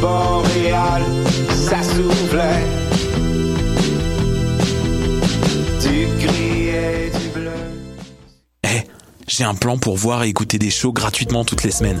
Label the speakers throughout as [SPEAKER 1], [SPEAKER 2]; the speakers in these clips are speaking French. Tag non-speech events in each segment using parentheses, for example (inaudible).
[SPEAKER 1] boréal, ça soufflait. Du gris et du bleu.
[SPEAKER 2] Eh, j'ai un plan pour voir et écouter des shows gratuitement toutes les semaines.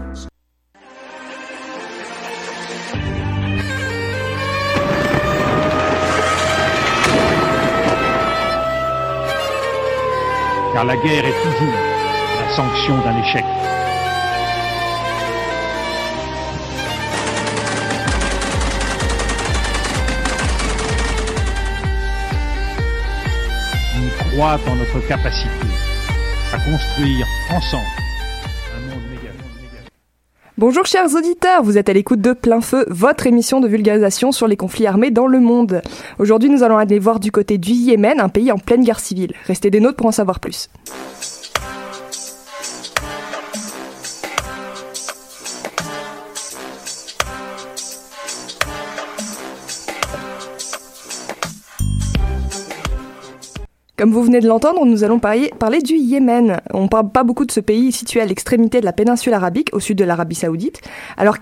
[SPEAKER 3] La guerre est toujours la sanction d'un échec. On croit en notre capacité à construire ensemble.
[SPEAKER 4] Bonjour chers auditeurs, vous êtes à l'écoute de Plein Feu, votre émission de vulgarisation sur les conflits armés dans le monde. Aujourd'hui nous allons aller voir du côté du Yémen, un pays en pleine guerre civile. Restez des nôtres pour en savoir plus. Comme vous venez de l'entendre, nous allons parler, du Yémen. On ne parle pas beaucoup de ce pays situé à l'extrémité de la péninsule arabique, au sud de l'Arabie saoudite, alors,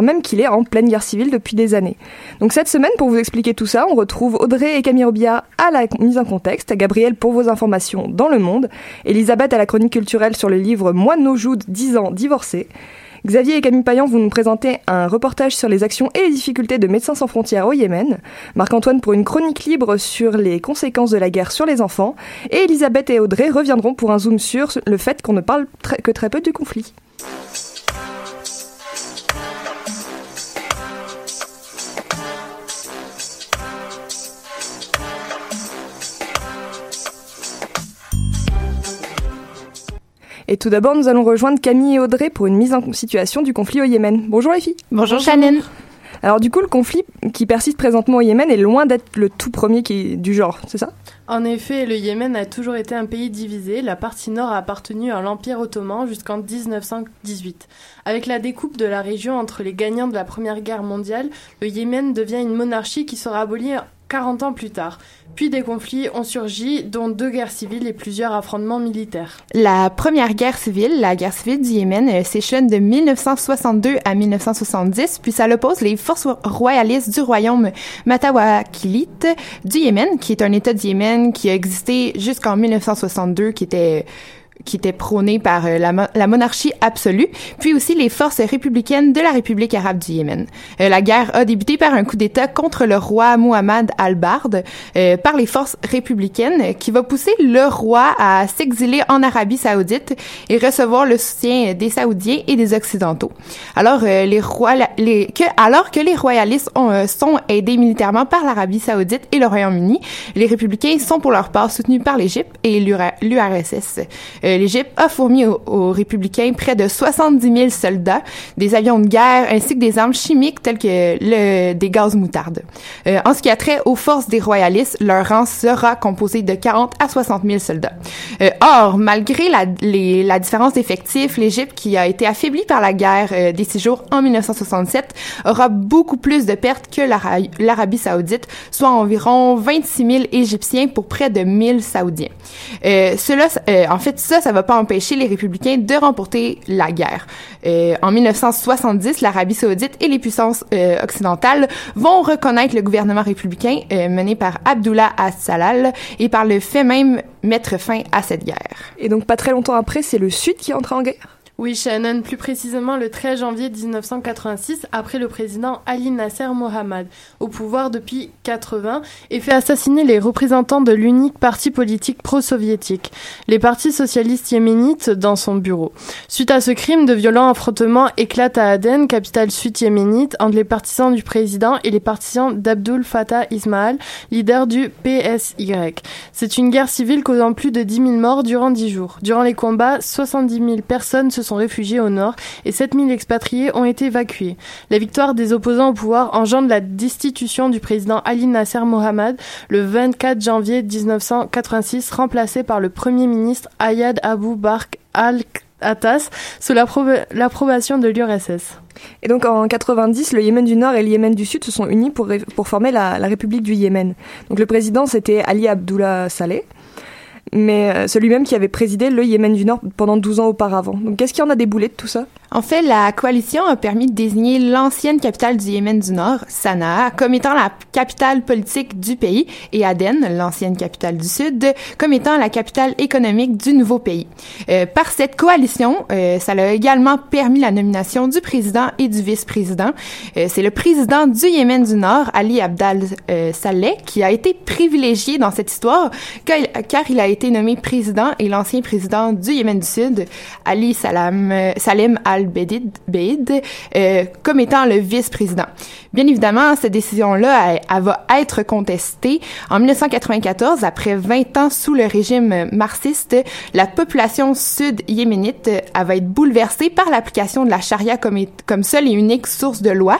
[SPEAKER 4] même qu'il est en pleine guerre civile depuis des années. Donc cette semaine, pour vous expliquer tout ça, on retrouve Audrey et Camille Robillard à la mise en contexte, Gabriel pour vos informations dans le monde, Elisabeth à la chronique culturelle sur le livre Moi Nojoud, 10 ans divorcés, Xavier et Camille Payan vont nous présenter un reportage sur les actions et les difficultés de Médecins sans frontières au Yémen, Marc-Antoine pour une chronique libre sur les conséquences de la guerre sur les enfants, et Elisabeth et Audrey reviendront pour un zoom sur le fait qu'on ne parle que très peu du conflit. Et tout d'abord, nous allons rejoindre Camille et Audrey pour une mise en situation du conflit au Yémen. Bonjour les filles.
[SPEAKER 5] Bonjour Shannon.
[SPEAKER 4] Alors du coup, le conflit qui persiste présentement au Yémen est loin d'être le tout premier qui est du genre, c'est ça?
[SPEAKER 5] En effet, le Yémen a toujours été un pays divisé. La partie nord a appartenu à l'Empire ottoman jusqu'en 1918. Avec la découpe de la région entre les gagnants de la Première Guerre mondiale, le Yémen devient une monarchie qui sera abolie 40 ans plus tard. Puis des conflits ont surgi, dont deux guerres civiles et plusieurs affrontements militaires.
[SPEAKER 6] La première guerre civile, la guerre civile du Yémen, euh, s'échelonne de 1962 à 1970, puis ça oppose les forces royalistes du royaume Matawakilite du Yémen, qui est un État du Yémen qui a existé jusqu'en 1962, qui était qui était prôné par euh, la, mo- la monarchie absolue, puis aussi les forces républicaines de la République arabe du Yémen. Euh, la guerre a débuté par un coup d'État contre le roi Muhammad al-Bard euh, par les forces républicaines qui va pousser le roi à s'exiler en Arabie saoudite et recevoir le soutien des Saoudiens et des Occidentaux. Alors, que, les royalistes ont, sont aidés militairement par l'Arabie saoudite et le Royaume-Uni, les républicains sont pour leur part soutenus par l'Égypte et l'UR- l'URSS. Euh, L'Égypte a fourni aux, aux républicains près de 70 000 soldats, des avions de guerre ainsi que des armes chimiques telles que le, des gaz moutarde. Euh, en ce qui a trait aux forces des royalistes, leur rang sera composé de 40 à 60 000 soldats. Euh, or, malgré la, les- la différence d'effectifs, l'Égypte, qui a été affaiblie par la guerre des six jours en 1967, aura beaucoup plus de pertes que l'Ara- l'Arabie saoudite, soit environ 26 000 Égyptiens pour près de 1000 Saoudiens. Euh, cela, euh, en fait, ça, ça va pas empêcher les républicains de remporter la guerre. Euh, en 1970, l'Arabie saoudite et les puissances euh, occidentales vont reconnaître le gouvernement républicain euh, mené par Abdullah as-Salal et par le fait même mettre fin à cette guerre.
[SPEAKER 4] Et donc pas très longtemps après, c'est le Sud qui entre en guerre
[SPEAKER 5] Oui, Shannon, plus précisément le 13 janvier 1986, après le président Ali Nasser Mohammad, au pouvoir depuis 80, et fait assassiner les représentants de l'unique parti politique pro-soviétique, les partis socialistes yéménites, dans son bureau. Suite à ce crime, de violents affrontements éclatent à Aden, capitale sud-yéménite, entre les partisans du président et les partisans d'Abdul Fattah Ismail, leader du PSY. C'est une guerre civile causant plus de 10 000 morts durant 10 jours. Durant les combats, 70 000 personnes se sont réfugiées au nord et 7 000 expatriés ont été évacués. La victoire des opposants au pouvoir engendre la destitution du président Ali Nasser Mohammad le 24 janvier 1986, remplacé par le premier ministre Ayad Abou Bark al-Attas sous l'appro- l'approbation de l'URSS.
[SPEAKER 4] Et donc en 90, le Yémen du Nord et le Yémen du Sud se sont unis pour, former la République du Yémen. Donc le président c'était Ali Abdullah Saleh, mais euh, celui-même qui avait présidé le Yémen du Nord pendant 12 ans auparavant. Donc qu'est-ce qui en a déboulé de tout ça?
[SPEAKER 6] En fait, la coalition a permis de désigner l'ancienne capitale du Yémen du Nord, Sanaa, comme étant la capitale politique du pays et Aden, l'ancienne capitale du Sud, comme étant la capitale économique du nouveau pays. Euh, par cette coalition, euh, ça a également permis la nomination du président et du vice-président. Euh, C'est le président du Yémen du Nord, Ali Abdal euh, Saleh, qui a été privilégié dans cette histoire car, il a été nommé président et l'ancien président du Yémen du Sud, Ali Salam, euh, Salem al-Bedid, Beid, euh, comme étant le vice-président. Bien évidemment, cette décision-là, elle, va être contestée. En 1994, après 20 ans sous le régime marxiste, la population sud-yéménite, va être bouleversée par l'application de la charia comme seule et unique source de loi,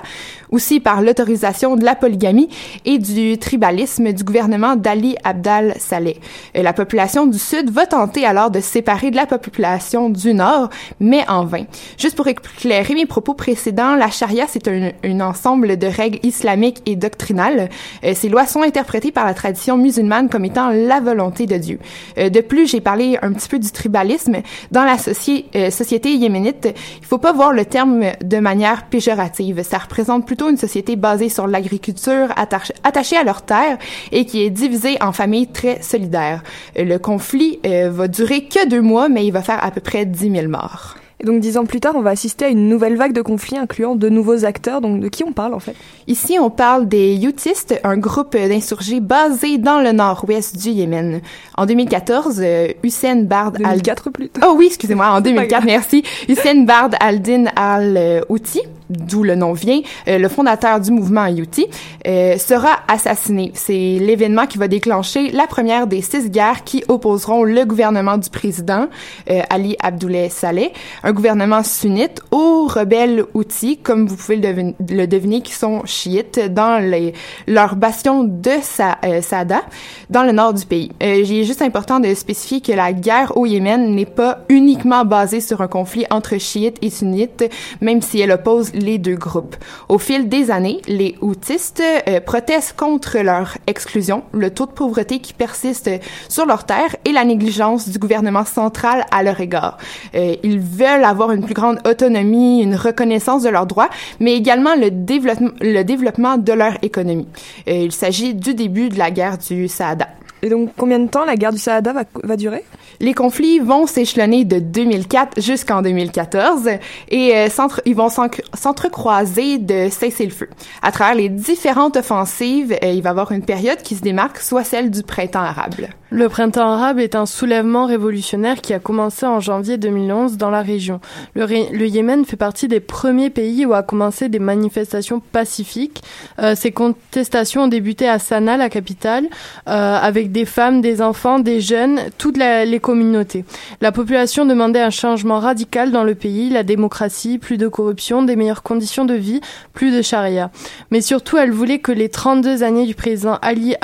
[SPEAKER 6] aussi par l'autorisation de la polygamie et du tribalisme du gouvernement d'Ali Abdal Saleh. Euh, La population du Sud va tenter alors de se séparer de la population du Nord, mais en vain. Juste pour éclairer mes propos précédents, la charia, c'est un, ensemble de règles islamiques et doctrinales. Euh, ces lois sont interprétées par la tradition musulmane comme étant la volonté de Dieu. Euh, de plus, j'ai parlé un petit peu du tribalisme. Dans la soci- société yéménite, il faut pas voir le terme de manière péjorative. Ça représente plutôt une société basée sur l'agriculture, attache- attachée à leurs terres et qui est divisée en familles très solidaires. Euh, Le conflit euh, va durer que deux mois, mais il va faire à peu près 10 000 morts.
[SPEAKER 4] Et donc dix ans plus tard, on va assister à une nouvelle vague de conflits incluant de nouveaux acteurs. Donc de qui on parle en fait?
[SPEAKER 6] Ici, on parle des Houthis, un groupe d'insurgés basé dans le nord-ouest du Yémen. En 2014, euh, Hussein Bard al...
[SPEAKER 4] 2004 plutôt.
[SPEAKER 6] Oh oui, excusez-moi, en (laughs)
[SPEAKER 4] pas
[SPEAKER 6] 2004,
[SPEAKER 4] grave.
[SPEAKER 6] merci. Hussein Bard al-Din al-Houthi, d'où le nom vient, euh, le fondateur du mouvement Houthi, euh, sera assassiné. C'est l'événement qui va déclencher la première des six guerres qui opposeront le gouvernement du président euh, Ali Abdoulaye Saleh, un gouvernement sunnite, aux rebelles Houthis, comme vous pouvez le, devin- deviner, qui sont chiites dans les, leur bastion de Sa, euh, Sada, dans le nord du pays. Euh, est juste important de spécifier que la guerre au Yémen n'est pas uniquement basée sur un conflit entre chiites et sunnites, même si elle oppose les deux groupes. Au fil des années, les Houthis euh, protestent contre leur exclusion, le taux de pauvreté qui persiste sur leurs terres et la négligence du gouvernement central à leur égard. Euh, ils veulent avoir une plus grande autonomie, une reconnaissance de leurs droits, mais également le développement, le développement de leur économie. Euh, il s'agit du début de la guerre du Saada.
[SPEAKER 4] Et donc, combien de temps la guerre du Saada va, durer?
[SPEAKER 6] Les conflits vont s'échelonner de 2004 jusqu'en 2014 et euh, ils vont s'en- s'entrecroiser de cesser le feu. À travers les différentes offensives, euh, il va y avoir une période qui se démarque, soit celle du printemps arabe.
[SPEAKER 5] Le printemps arabe est un soulèvement révolutionnaire qui a commencé en janvier 2011 dans la région. Le, Yémen fait partie des premiers pays où a commencé des manifestations pacifiques. Euh, ces contestations ont débuté à Sanaa, la capitale, euh, avec des femmes, des enfants, des jeunes, toutes les communautés. La population demandait un changement radical dans le pays, la démocratie, plus de corruption, des meilleures conditions de vie, plus de charia. Mais surtout, elle voulait que les 32 années du président Ali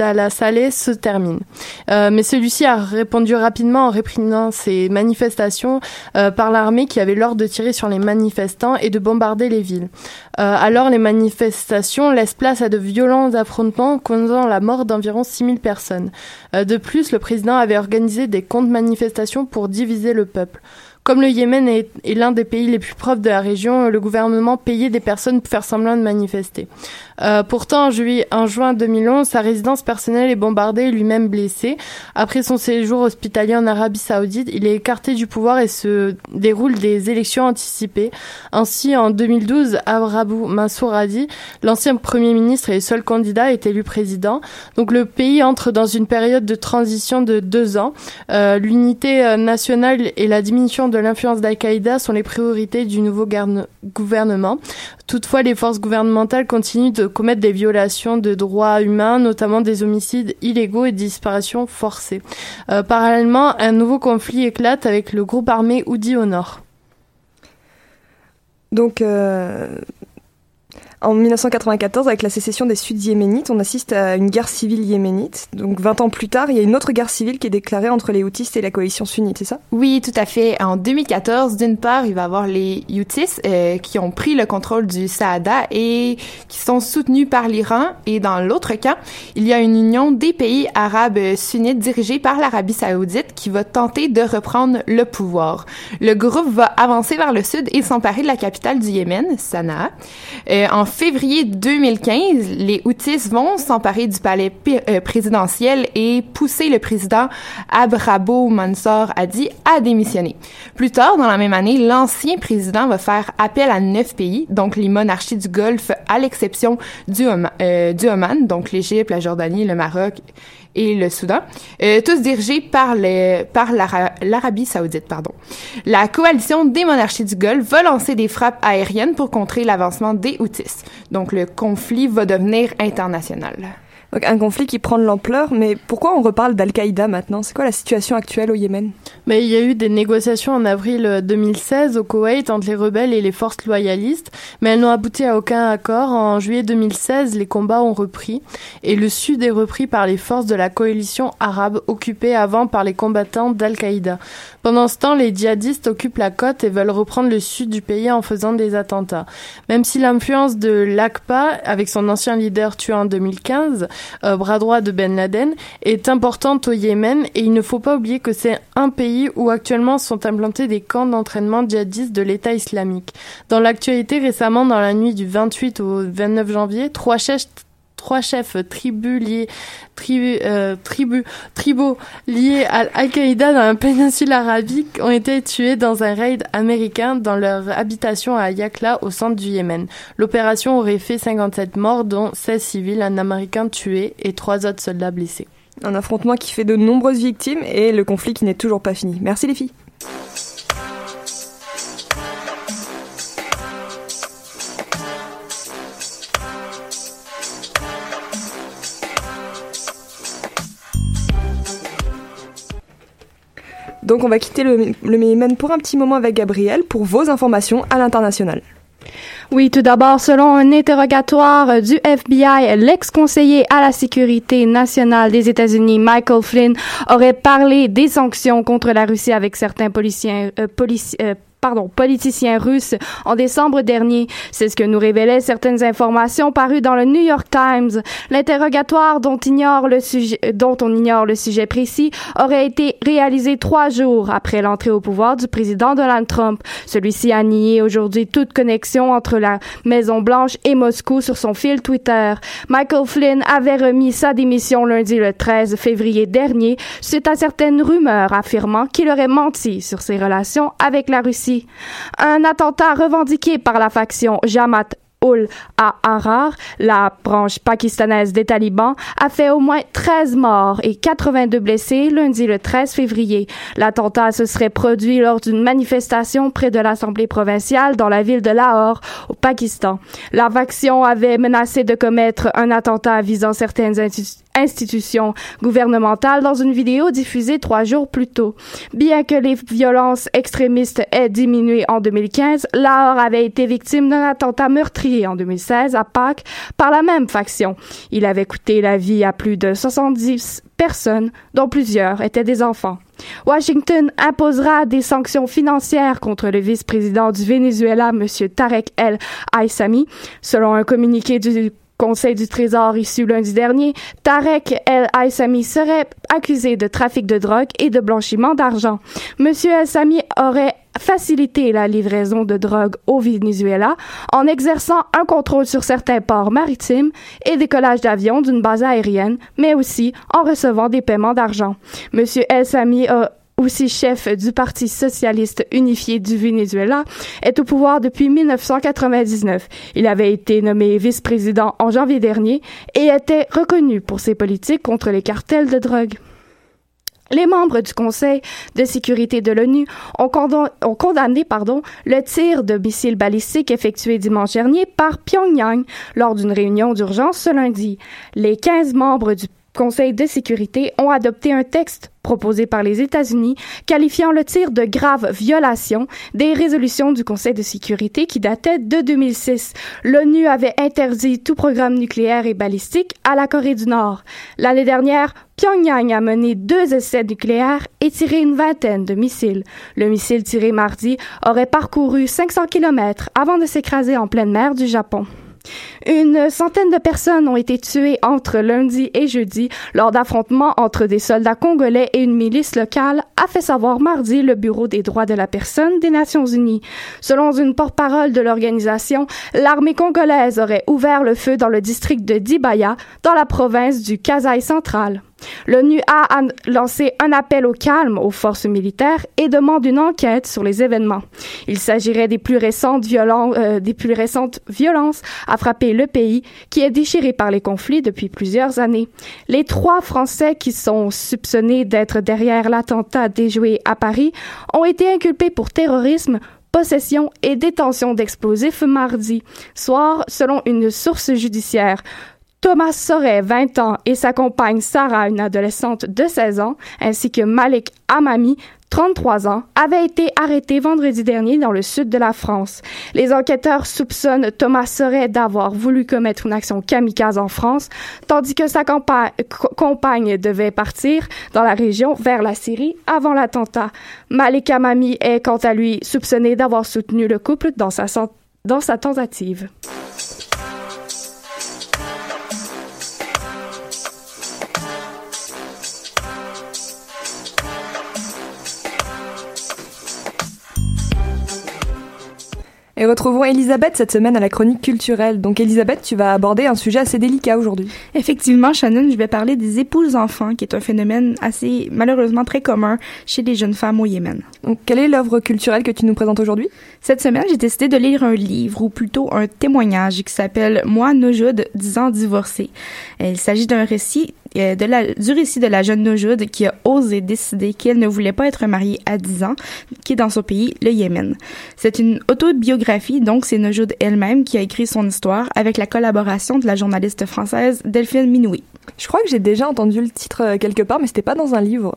[SPEAKER 5] Abdallah Saleh se terminent. Euh, mais celui-ci a répondu rapidement en réprimant ces manifestations euh, par l'armée qui avait l'ordre de tirer sur les manifestants et de bombarder les villes. Euh, alors les manifestations laissent place à de violents affrontements causant la mort d'environ 6000 personnes. De plus, le président avait organisé des contre-manifestations pour diviser le peuple. Comme le Yémen est, est l'un des pays les plus pauvres de la région, le gouvernement payait des personnes pour faire semblant de manifester. Euh, pourtant, en, en juin 2011, sa résidence personnelle est bombardée et lui-même blessé. Après son séjour hospitalier en Arabie Saoudite, il est écarté du pouvoir et se déroule des élections anticipées. Ainsi, en 2012, Abrabou Mansour Hadi, l'ancien premier ministre et seul candidat, est élu président. Donc le pays entre dans une période de transition de deux ans. Euh, L'unité nationale et la diminution de l'influence d'Al-Qaïda sont les priorités du nouveau gouvernement. Toutefois, les forces gouvernementales continuent de commettre des violations de droits humains, notamment des homicides illégaux et disparitions forcées. Euh, parallèlement, un nouveau conflit éclate avec le groupe armé Houthi au nord.
[SPEAKER 4] Donc, euh, en 1994, avec la sécession des Sud-Yéménites, on assiste à une guerre civile yéménite. Donc, 20 ans plus tard, il y a une autre guerre civile qui est déclarée entre les Houthis et la coalition sunnite, c'est ça?
[SPEAKER 6] Oui, tout à fait. En 2014, d'une part, il va y avoir les Houthis euh, qui ont pris le contrôle du Saada et qui sont soutenus par l'Iran. Et dans l'autre camp, il y a une union des pays arabes sunnites dirigée par l'Arabie saoudite qui va tenter de reprendre le pouvoir. Le groupe va avancer vers le sud et s'emparer de la capitale du Yémen, Sanaa. Euh, en février 2015, les Houthis vont s'emparer du palais euh, présidentiel et pousser le président Abrabo Mansour Hadi à démissionner. Plus tard dans la même année, l'ancien président va faire appel à neuf pays, donc les monarchies du Golfe, à l'exception du, Oma- euh, du Oman, donc l'Égypte, la Jordanie, le Maroc et le Soudan, euh, tous dirigés par, les, par l'Ara- l'Arabie saoudite. Pardon. La coalition des monarchies du Golfe va lancer des frappes aériennes pour contrer l'avancement des Houthis. Donc le conflit va devenir international.
[SPEAKER 4] Un conflit qui prend de l'ampleur, mais pourquoi on reparle d'Al-Qaïda maintenant? C'est quoi la situation actuelle au Yémen?
[SPEAKER 5] Mais il y a eu des négociations en avril euh, 2016 au Koweït entre les rebelles et les forces loyalistes, mais elles n'ont abouti à aucun accord. En juillet 2016, les combats ont repris et le sud est repris par les forces de la coalition arabe occupée avant par les combattants d'Al-Qaïda. Pendant ce temps, les djihadistes occupent la côte et veulent reprendre le sud du pays en faisant des attentats. Même si l'influence de l'ACPA, avec son ancien leader tué en 2015, euh, bras droit de Ben Laden, est importante au Yémen et il ne faut pas oublier que c'est un pays où actuellement sont implantés des camps d'entraînement djihadistes de l'État islamique. Dans l'actualité, récemment, dans la nuit du 28 au 29 janvier, trois chefs trois chefs tribus liés, euh, tribaux liés à Al-Qaïda dans la péninsule arabique ont été tués dans un raid américain dans leur habitation à Yakla au centre du Yémen. L'opération aurait fait 57 morts, dont 16 civils, un américain tué et trois autres soldats blessés.
[SPEAKER 4] Un affrontement qui fait de nombreuses victimes et le conflit qui n'est toujours pas fini. Merci les filles. Donc on va quitter le, le pour un petit moment avec Gabriel pour vos informations à l'international.
[SPEAKER 7] Oui, tout d'abord, selon un interrogatoire du FBI, l'ex-conseiller à la sécurité nationale des États-Unis, Michael Flynn, aurait parlé des sanctions contre la Russie avec certains policiers, euh, euh, pardon, politicien russe en décembre dernier. C'est ce que nous révélaient certaines informations parues dans le New York Times. L'interrogatoire dont, on ignore le sujet précis aurait été réalisé trois jours après l'entrée au pouvoir du président Donald Trump. Celui-ci a nié aujourd'hui toute connexion entre la Maison Blanche et Moscou sur son fil Twitter. Michael Flynn avait remis sa démission lundi le 13 février dernier suite à certaines rumeurs affirmant qu'il aurait menti sur ses relations avec la Russie. Un attentat revendiqué par la faction Jamaat ul Ahrar, la branche pakistanaise des talibans, a fait au moins 13 morts et 82 blessés lundi le 13 février. L'attentat se serait produit lors d'une manifestation près de l'Assemblée provinciale dans la ville de Lahore, au Pakistan. La faction avait menacé de commettre un attentat visant certaines institu- institutions gouvernementales dans une vidéo diffusée trois jours plus tôt. Bien que les violences extrémistes aient diminué en 2015, Lahore avait été victime d'un attentat meurtrier en 2016 à Pâques par la même faction. Il avait coûté la vie à plus de 70 personnes, dont plusieurs étaient des enfants. Washington imposera des sanctions financières contre le vice-président du Venezuela, M. Tarek El Aissami. Selon un communiqué du Conseil du Trésor issu lundi dernier, Tarek El Aissami serait accusé de trafic de drogue et de blanchiment d'argent. Monsieur Aissami aurait facilité la livraison de drogue au Venezuela en exerçant un contrôle sur certains ports maritimes et décollage d'avions d'une base aérienne, mais aussi en recevant des paiements d'argent. Monsieur El-Sami a aussi chef du Parti socialiste unifié du Venezuela, est au pouvoir depuis 1999. Il avait été nommé vice-président en janvier dernier et était reconnu pour ses politiques contre les cartels de drogue. Les membres du Conseil de sécurité de l'ONU ont, condam- ont condamné pardon, le tir de missiles balistiques effectué dimanche dernier par Pyongyang lors d'une réunion d'urgence ce lundi. Les 15 membres du Conseil de sécurité ont adopté un texte proposé par les États-Unis qualifiant le tir de grave violation des résolutions du Conseil de sécurité qui dataient de 2006. L'ONU avait interdit tout programme nucléaire et balistique à la Corée du Nord. L'année dernière, Pyongyang a mené deux essais nucléaires et tiré une vingtaine de missiles. Le missile tiré mardi aurait parcouru 500 km avant de s'écraser en pleine mer du Japon. Une centaine de personnes ont été tuées entre lundi et jeudi lors d'affrontements entre des soldats congolais et une milice locale, a fait savoir mardi le Bureau des droits de la personne des Nations unies. Selon une porte-parole de l'organisation, l'armée congolaise aurait ouvert le feu dans le district de Dibaya, dans la province du Kasaï central. L'ONU a an- lancé un appel au calme aux forces militaires et demande une enquête sur les événements. Il s'agirait des plus récentes euh, des plus récentes violences à frapper le pays qui est déchiré par les conflits depuis plusieurs années. Les trois Français qui sont soupçonnés d'être derrière l'attentat déjoué à Paris ont été inculpés pour terrorisme, possession et détention d'explosifs mardi soir, selon une source judiciaire. Thomas Soret, 20 ans, et sa compagne Sarah, une adolescente de 16 ans, ainsi que Malik Amami, 33 ans, avaient été arrêtés vendredi dernier dans le sud de la France. Les enquêteurs soupçonnent Thomas Soret d'avoir voulu commettre une action kamikaze en France, tandis que sa compagne devait partir dans la région vers la Syrie avant l'attentat. Malik Amami est quant à lui soupçonné d'avoir soutenu le couple dans sa tentative.
[SPEAKER 4] Et retrouvons Elisabeth cette semaine à la chronique culturelle. Donc Elisabeth, tu vas aborder un sujet assez délicat aujourd'hui.
[SPEAKER 8] Effectivement, Shannon, je vais parler des épouses enfants, qui est un phénomène assez malheureusement très commun chez les jeunes femmes au Yémen.
[SPEAKER 4] Donc quelle est l'œuvre culturelle que tu nous présentes aujourd'hui?
[SPEAKER 8] Cette semaine, j'ai décidé de lire un livre, ou plutôt un témoignage, qui s'appelle Moi, Nojoud, 10 ans divorcée. Il s'agit d'un récit euh, de la, du récit de la jeune Nojoud qui a osé décider qu'elle ne voulait pas être mariée à 10 ans, qui est dans son pays, le Yémen. C'est une autobiographie, donc c'est Nojoud elle-même qui a écrit son histoire avec la collaboration de la journaliste française Delphine Minoui.
[SPEAKER 4] Je crois que j'ai déjà entendu le titre euh, quelque part, mais c'était pas dans un livre.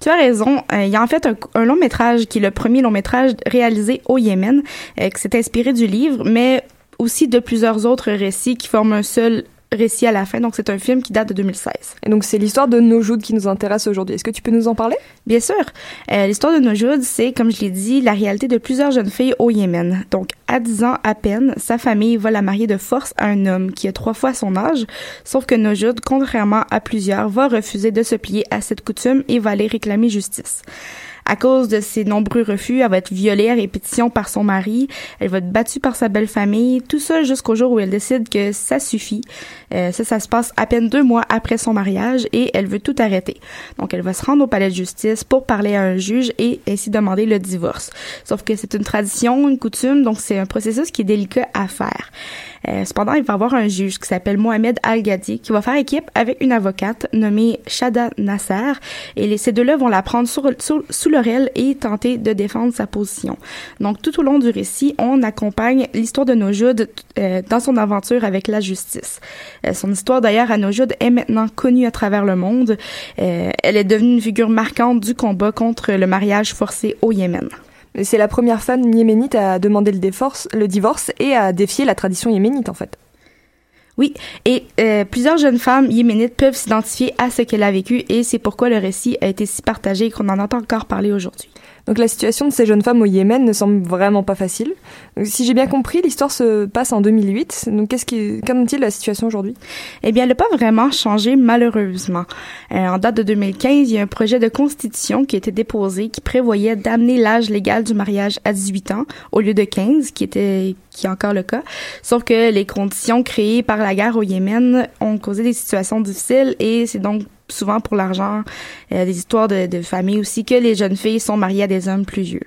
[SPEAKER 8] Tu as raison. Euh, il y a en fait un, un long métrage qui est le premier long métrage réalisé au Yémen, euh, qui s'est inspiré du livre, mais aussi de plusieurs autres récits qui forment un seul récit à la fin. Donc c'est un film qui date de 2016.
[SPEAKER 4] Et donc c'est l'histoire de Nojoud qui nous intéresse aujourd'hui. Est-ce que tu peux nous en parler?
[SPEAKER 8] Bien sûr. Euh, l'histoire de Nojoud, c'est, comme je l'ai dit, la réalité de plusieurs jeunes filles au Yémen. Donc à 10 ans à peine, sa famille va la marier de force à un homme qui a trois fois son âge. Sauf que Nojoud, contrairement à plusieurs, va refuser de se plier à cette coutume et va aller réclamer justice. À cause de ses nombreux refus, elle va être violée à répétition par son mari, elle va être battue par sa belle famille, tout ça jusqu'au jour où elle décide que ça suffit. Euh, ça, ça se passe à peine deux mois après son mariage et elle veut tout arrêter. Donc, elle va se rendre au palais de justice pour parler à un juge et ainsi demander le divorce. Sauf que c'est une tradition, une coutume, donc c'est un processus qui est délicat à faire. Euh, cependant, il va y avoir un juge qui s'appelle Mohamed Al-Ghadi qui va faire équipe avec une avocate nommée Shada Nasser et ces deux-là vont la prendre sur, sur- sous l'oreille et tenter de défendre sa position. Donc, tout au long du récit, on accompagne l'histoire de Nojoud euh, dans son aventure avec la justice. Euh, son histoire, d'ailleurs, à Nojoud est maintenant connue à travers le monde. Euh, elle est devenue une figure marquante du combat contre le mariage forcé au Yémen.
[SPEAKER 4] C'est la première femme yéménite à demander le divorce et à défier la tradition yéménite en fait.
[SPEAKER 8] Oui, et euh, plusieurs jeunes femmes yéménites peuvent s'identifier à ce qu'elle a vécu et c'est pourquoi le récit a été si partagé qu'on en entend encore parler aujourd'hui.
[SPEAKER 4] Donc la situation de ces jeunes femmes au Yémen ne semble vraiment pas facile. Donc, si j'ai bien compris, l'histoire se passe en 2008. Donc qu'est-ce qui, qu'en est-il de la situation aujourd'hui?
[SPEAKER 8] Eh bien, elle n'a pas vraiment changé, malheureusement. Euh, en date de 2015, il y a un projet de constitution qui a été déposé qui prévoyait d'amener l'âge légal du mariage à 18 ans au lieu de 15, qui était qui est encore le cas. Sauf que les conditions créées par la guerre au Yémen ont causé des situations difficiles et c'est donc souvent pour l'argent, euh, des histoires de, de famille aussi, que les jeunes filles sont mariées à des hommes plus vieux.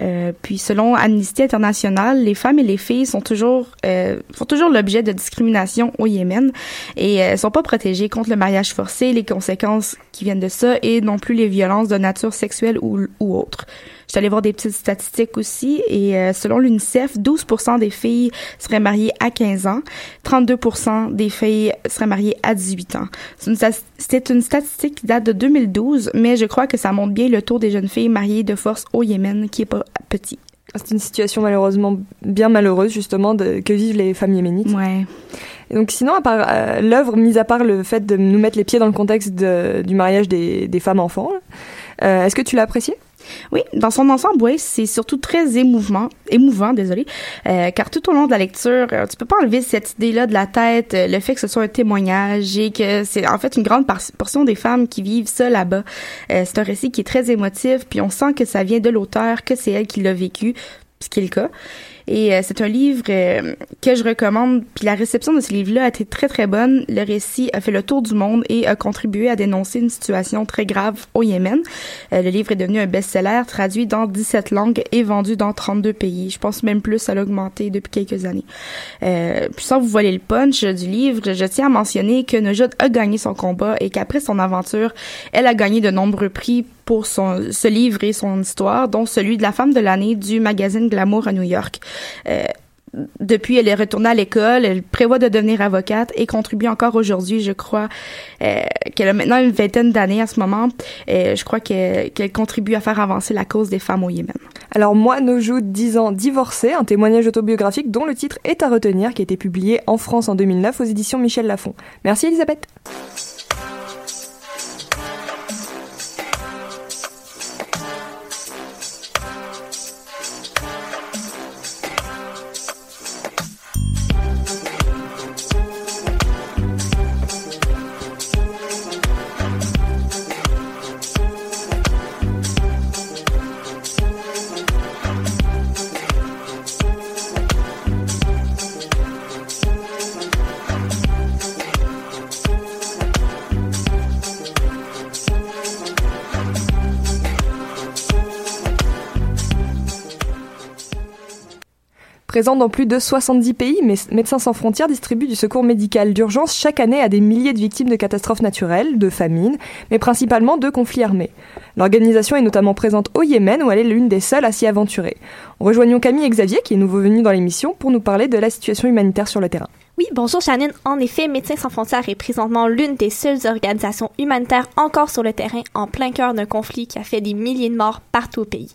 [SPEAKER 8] Euh, puis selon Amnesty International, les femmes et les filles sont toujours euh, font toujours l'objet de discrimination au Yémen et euh, sont pas protégées contre le mariage forcé, les conséquences qui viennent de ça et non plus les violences de nature sexuelle ou, ou autre. Je suis allée voir des petites statistiques aussi et euh, selon l'UNICEF, 12% des filles seraient mariées à 15 ans, 32% des filles seraient mariées à 18 ans. C'est une, une statistique qui date de 2012, mais je crois que ça montre bien le taux des jeunes filles mariées de force au Yémen qui est pas petit.
[SPEAKER 4] C'est une situation malheureusement bien malheureuse justement de, que vivent les femmes yéménites.
[SPEAKER 8] Ouais.
[SPEAKER 4] Et donc sinon, à part euh, l'œuvre, mis à part le fait de nous mettre les pieds dans le contexte de- du mariage des, des femmes enfants, euh, est-ce que tu l'as apprécié?
[SPEAKER 8] Oui, dans son ensemble, oui, c'est surtout très émouvant, émouvant, désolé, euh, car tout au long de la lecture, euh, tu peux pas enlever cette idée-là de la tête, euh, le fait que ce soit un témoignage et que c'est en fait une grande portion des femmes qui vivent ça là-bas. C'est un récit qui est très émotif, puis on sent que ça vient de l'auteur, que c'est elle qui l'a vécu, ce qui est le cas. Et euh, c'est un livre euh, que je recommande. Puis la réception de ce livre-là a été très très bonne. Le récit a fait le tour du monde et a contribué à dénoncer une situation très grave au Yémen. Euh, le livre est devenu un best-seller, traduit dans 17 langues et vendu dans 32 pays. Je pense même plus, ça l'a augmenté depuis quelques années. Euh, puis sans vous voiler le punch du livre, je tiens à mentionner que Nojoud a gagné son combat et qu'après son aventure, elle a gagné de nombreux prix pour son, ce livre et son histoire, dont celui de la femme de l'année du magazine Glamour à New York. Euh, depuis, elle est retournée à l'école, elle prévoit de devenir avocate et contribue encore aujourd'hui, je crois, euh, qu'elle a maintenant une vingtaine d'années à ce moment. Euh, je crois qu'elle contribue à faire avancer la cause des femmes au Yémen.
[SPEAKER 4] Alors moi, Nojoud, 10 ans, divorcée, un témoignage autobiographique dont le titre est à retenir, qui a été publié en France en 2009 aux éditions Michel Lafon. Merci Elisabeth. Présent dans plus de 70 pays, Médecins sans frontières distribue du secours médical d'urgence chaque année à des milliers de victimes de catastrophes naturelles, de famines, mais principalement de conflits armés. L'organisation est notamment présente au Yémen où elle est l'une des seules à s'y aventurer. Rejoignons Camille et Xavier, qui est nouveau venu dans l'émission, pour nous parler de la situation humanitaire sur le terrain.
[SPEAKER 9] Oui, bonjour Shannon. En effet, Médecins sans frontières est présentement l'une des seules organisations humanitaires encore sur le terrain en plein cœur d'un conflit qui a fait des milliers de morts partout au pays.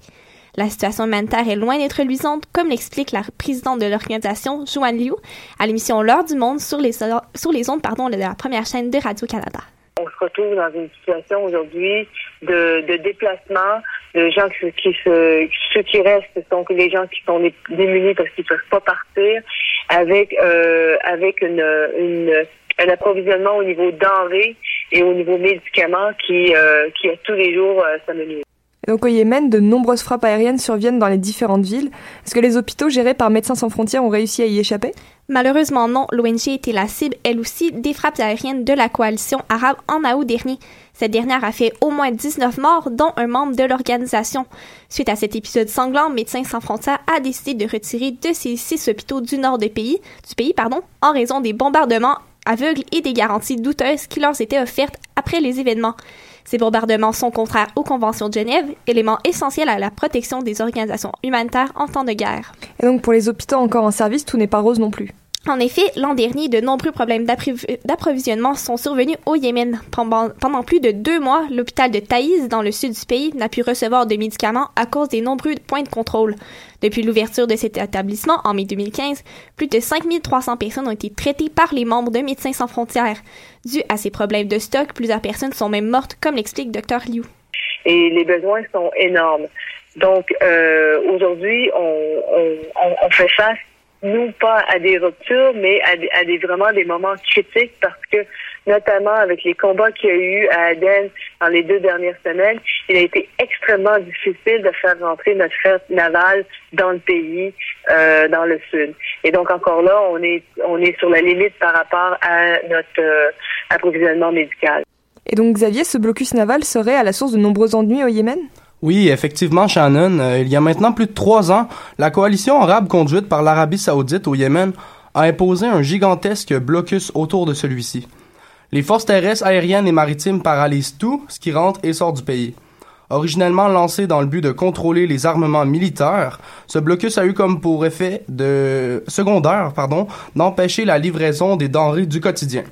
[SPEAKER 9] La situation humanitaire est loin d'être luisante, comme l'explique la présidente de l'organisation, Joanne Liu, à l'émission L'heure du monde sur les, sur les ondes pardon, de la première chaîne de Radio-Canada.
[SPEAKER 10] On se retrouve dans une situation aujourd'hui de, déplacement, de gens qui, qui se, ceux qui restent sont les gens qui sont démunis parce qu'ils peuvent pas partir, avec euh, avec une, une un approvisionnement au niveau denrées et au niveau médicaments qui euh, qui a tous les jours euh, s'amenuise.
[SPEAKER 4] Donc au Yémen, de nombreuses frappes aériennes surviennent dans les différentes villes. Est-ce que les hôpitaux gérés par Médecins sans frontières ont réussi à y échapper?
[SPEAKER 9] Malheureusement non, l'ONG était la cible, elle aussi, des frappes aériennes de la coalition arabe en août dernier. Cette dernière a fait au moins 19 morts, dont un membre de l'organisation. Suite à cet épisode sanglant, Médecins sans frontières a décidé de retirer de ses six hôpitaux du nord du pays, du pays pardon, en raison des bombardements aveugles et des garanties douteuses qui leur étaient offertes après les événements. Ces bombardements sont contraires aux conventions de Genève, élément essentiel à la protection des organisations humanitaires en temps de guerre.
[SPEAKER 4] Et donc pour les hôpitaux encore en service, tout n'est pas rose non plus.
[SPEAKER 9] En effet, l'an dernier, de nombreux problèmes d'approvisionnement sont survenus au Yémen. Pendant, plus de deux mois, l'hôpital de Taïs, dans le sud du pays, n'a pu recevoir de médicaments à cause des nombreux points de contrôle. Depuis l'ouverture de cet établissement en mai 2015, plus de 5300 personnes ont été traitées par les membres de Médecins sans frontières. Dû à ces problèmes de stock, plusieurs personnes sont même mortes, comme l'explique Dr Liu.
[SPEAKER 10] Et les besoins sont énormes. Donc, euh, aujourd'hui, on, on fait face nous pas à des ruptures, mais à, des, à des vraiment des moments critiques parce que notamment avec les combats qu'il y a eu à Aden dans les deux dernières semaines, il a été extrêmement difficile de faire rentrer notre frère naval dans le pays, euh, dans le sud. Et donc encore là, on est on est sur la limite par rapport à notre euh, approvisionnement médical.
[SPEAKER 4] Et donc Xavier, ce blocus naval serait à la source de nombreux ennuis au Yémen?
[SPEAKER 11] Oui, effectivement, Shannon. Euh, il y a maintenant plus de trois ans, la coalition arabe conduite par l'Arabie saoudite au Yémen a imposé un gigantesque blocus autour de celui-ci. Les forces terrestres, aériennes et maritimes paralysent tout ce qui rentre et sort du pays. Originellement lancé dans le but de contrôler les armements militaires, ce blocus a eu comme pour effet de secondaire, pardon, d'empêcher la livraison des denrées du quotidien.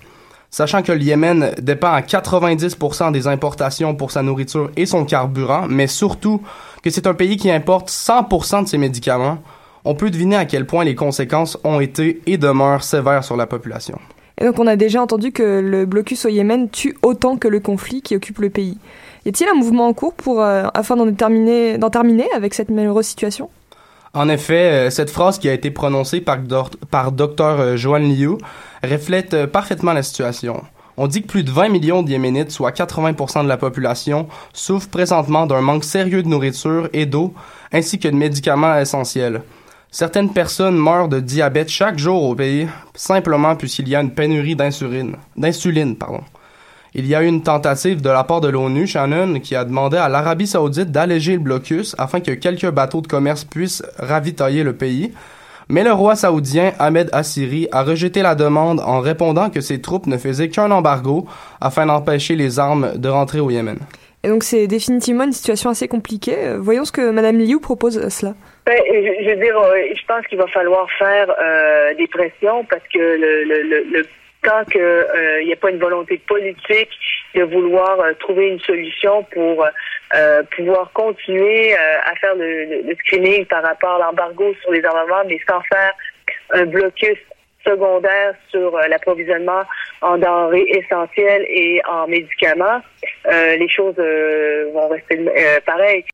[SPEAKER 11] Sachant que le Yémen dépend à 90% des importations pour sa nourriture et son carburant, mais surtout que c'est un pays qui importe 100% de ses médicaments, on peut deviner à quel point les conséquences ont été et demeurent sévères sur la population.
[SPEAKER 4] Et donc on a déjà entendu que le blocus au Yémen tue autant que le conflit qui occupe le pays. Y a-t-il un mouvement en cours pour, euh, afin d'en terminer, terminer avec cette malheureuse situation?
[SPEAKER 11] En effet, euh, cette phrase qui a été prononcée par, par Dr. Euh, Joan Liu reflète euh, parfaitement la situation. On dit que plus de 20 millions de Yéménites, soit 80% de la population, souffrent présentement d'un manque sérieux de nourriture et d'eau, ainsi que de médicaments essentiels. Certaines personnes meurent de diabète chaque jour au pays, simplement puisqu'il y a une pénurie d'insuline. Il y a eu une tentative de la part de l'ONU, Shannon, qui a demandé à l'Arabie saoudite d'alléger le blocus afin que quelques bateaux de commerce puissent ravitailler le pays. Mais le roi saoudien Ahmed Assiri a rejeté la demande en répondant que ses troupes ne faisaient qu'un embargo afin d'empêcher les armes de rentrer au Yémen.
[SPEAKER 4] Et donc c'est définitivement une situation assez compliquée. Voyons ce que Madame Liu propose à cela.
[SPEAKER 10] Ben, je, veux dire, euh, je pense qu'il va falloir faire euh, des pressions parce que le, le, le tant qu'il euh, n'y a pas une volonté politique de vouloir euh, trouver une solution pour euh, pouvoir continuer à faire le, le, screening par rapport à l'embargo sur les armements, mais sans faire un blocus secondaire sur l'approvisionnement en denrées essentielles et en médicaments, les choses vont rester pareilles.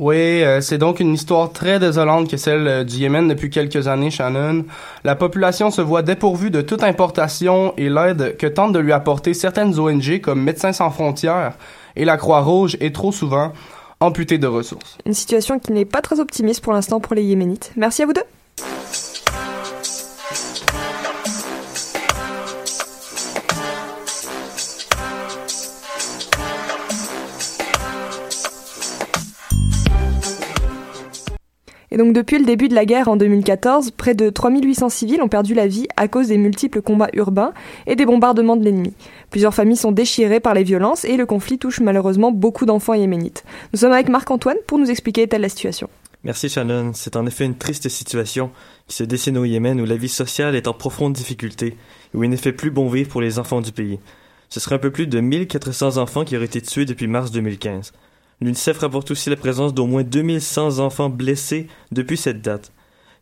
[SPEAKER 11] Oui, euh, c'est donc une histoire très désolante que celle euh, du Yémen depuis quelques années, Shannon. La population se voit dépourvue de toute importation et l'aide que tentent de lui apporter certaines ONG comme Médecins sans frontières et la Croix-Rouge est trop souvent amputée de ressources.
[SPEAKER 4] Une situation qui n'est pas très optimiste pour l'instant pour les Yéménites. Merci à vous deux. Donc depuis le début de la guerre en 2014, près de 3800 civils ont perdu la vie à cause des multiples combats urbains et des bombardements de l'ennemi. Plusieurs familles sont déchirées par les violences et le conflit touche malheureusement beaucoup d'enfants yéménites. Nous sommes avec Marc-Antoine pour nous expliquer telle la situation.
[SPEAKER 12] Merci Shannon. C'est en effet une triste situation qui se dessine au Yémen où la vie sociale est en profonde difficulté et où il ne fait plus bon vivre pour les enfants du pays. Ce serait un peu plus de 1400 enfants qui auraient été tués depuis mars 2015. L'UNICEF rapporte aussi la présence d'au moins 2100 enfants blessés depuis cette date.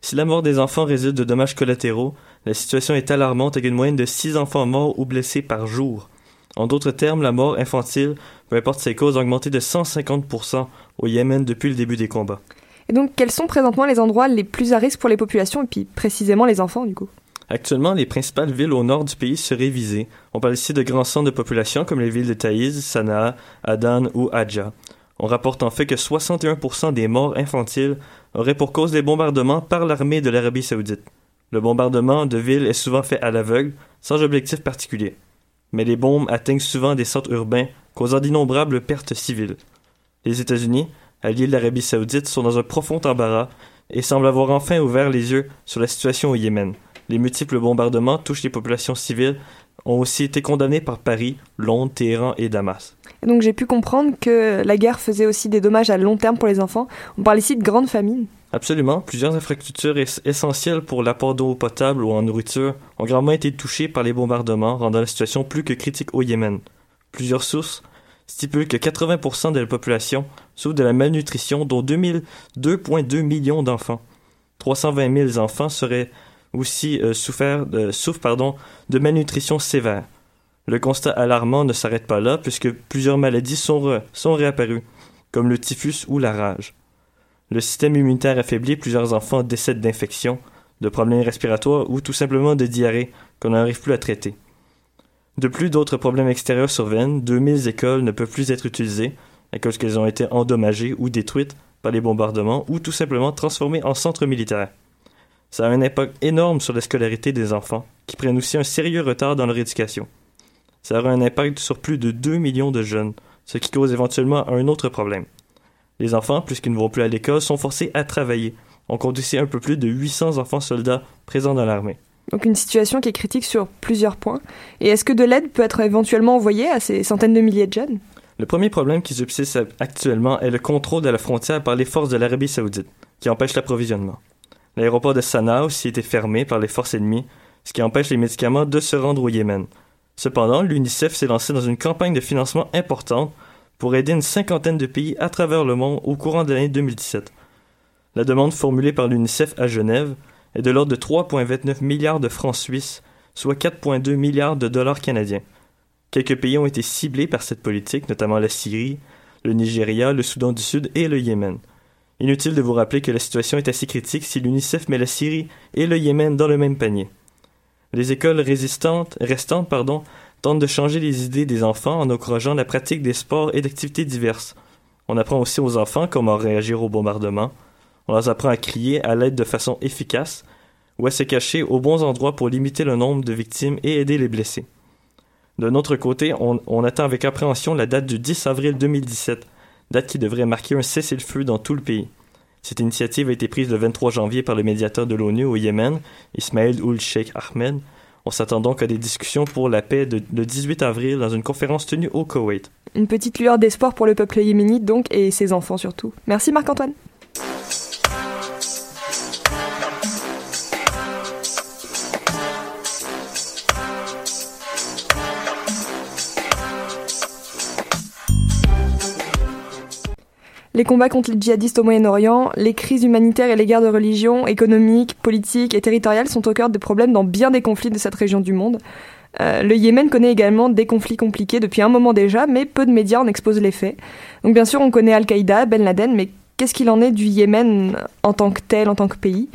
[SPEAKER 12] Si la mort des enfants résulte de dommages collatéraux, la situation est alarmante avec une moyenne de 6 enfants morts ou blessés par jour. En d'autres termes, la mort infantile, peu importe ses causes, a augmenté de 150% au Yémen depuis le début des combats.
[SPEAKER 4] Et donc, quels sont présentement les endroits les plus à risque pour les populations et puis précisément les enfants, du coup?
[SPEAKER 12] Actuellement, les principales villes au nord du pays seraient visées. On parle ici de grands centres de population comme les villes de Taïz, Sanaa, Adan ou Adja. On rapporte en fait que 61% des morts infantiles auraient pour cause des bombardements par l'armée de l'Arabie saoudite. Le bombardement de villes est souvent fait à l'aveugle, sans objectif particulier. Mais les bombes atteignent souvent des centres urbains, causant d'innombrables pertes civiles. Les États-Unis, alliés de l'Arabie saoudite, sont dans un profond embarras et semblent avoir enfin ouvert les yeux sur la situation au Yémen. Les multiples bombardements touchent les populations civiles ont aussi été condamnés par Paris, Londres, Téhéran et Damas.
[SPEAKER 4] Et donc j'ai pu comprendre que la guerre faisait aussi des dommages à long terme pour les enfants. On parle ici de grandes famines.
[SPEAKER 12] Absolument. Plusieurs infrastructures es- essentielles pour l'apport d'eau potable ou en nourriture ont grandement été touchées par les bombardements, rendant la situation plus que critique au Yémen. Plusieurs sources stipulent que 80% de la population souffre de la malnutrition, dont 2000 2,2 millions d'enfants. 320 000 enfants seraient aussi euh, souffert, souffrent pardon, de malnutrition sévère. Le constat alarmant ne s'arrête pas là, puisque plusieurs maladies sont, réapparues, comme le typhus ou la rage. Le système immunitaire affaibli, plusieurs enfants décèdent d'infections, de problèmes respiratoires ou tout simplement de diarrhée qu'on n'arrive plus à traiter. De plus, d'autres problèmes extérieurs surviennent. 2000 écoles ne peuvent plus être utilisées à cause qu'elles ont été endommagées ou détruites par les bombardements ou tout simplement transformées en centres militaires. Ça a un impact énorme sur la scolarité des enfants, qui prennent aussi un sérieux retard dans leur éducation. Ça aura un impact sur plus de 2 millions de jeunes, ce qui cause éventuellement un autre problème. Les enfants, puisqu'ils ne vont plus à l'école, sont forcés à travailler. On compte ici un peu plus de 800 enfants soldats présents dans l'armée.
[SPEAKER 4] Donc une situation qui est critique sur plusieurs points. Et est-ce que de l'aide peut être éventuellement envoyée à ces centaines de milliers de jeunes?
[SPEAKER 12] Le premier problème qui subsiste actuellement est le contrôle de la frontière par les forces de l'Arabie saoudite, qui empêche l'approvisionnement. L'aéroport de Sanaa aussi été fermé par les forces ennemies, ce qui empêche les médicaments de se rendre au Yémen. Cependant, l'UNICEF s'est lancé dans une campagne de financement importante pour aider une cinquantaine de pays à travers le monde au courant de l'année 2017. La demande formulée par l'UNICEF à Genève est de l'ordre de 3,29 milliards de francs suisses, soit 4,2 milliards de dollars canadiens. Quelques pays ont été ciblés par cette politique, notamment la Syrie, le Nigeria, le Soudan du Sud et le Yémen. Inutile de vous rappeler que la situation est assez critique si l'UNICEF met la Syrie et le Yémen dans le même panier. Les écoles résistantes, restantes pardon, tentent de changer les idées des enfants en encourageant la pratique des sports et d'activités diverses. On apprend aussi aux enfants comment réagir au bombardement. On leur apprend à crier à l'aide de façon efficace ou à se cacher aux bons endroits pour limiter le nombre de victimes et aider les blessés. D'un autre côté, on, on attend avec appréhension la date du 10 avril 2017, date qui devrait marquer un cessez-le-feu dans tout le pays. Cette initiative a été prise le 23 janvier par le médiateur de l'ONU au Yémen, Ismail Oul Sheikh Ahmed. On s'attend donc à des discussions pour la paix de- le 18 avril dans une conférence tenue au Koweït.
[SPEAKER 4] Une petite lueur d'espoir pour le peuple yéménite donc et ses enfants surtout. Merci Marc-Antoine. Les combats contre les djihadistes au Moyen-Orient, les crises humanitaires et les guerres de religion, économiques, politiques et territoriales sont au cœur des problèmes dans bien des conflits de cette région du monde. Euh, le Yémen connaît également des conflits compliqués depuis un moment déjà, mais peu de médias en exposent les faits. Donc bien sûr, on connaît Al-Qaïda, Ben Laden, mais qu'est-ce qu'il en est du Yémen en tant que tel, en tant que pays?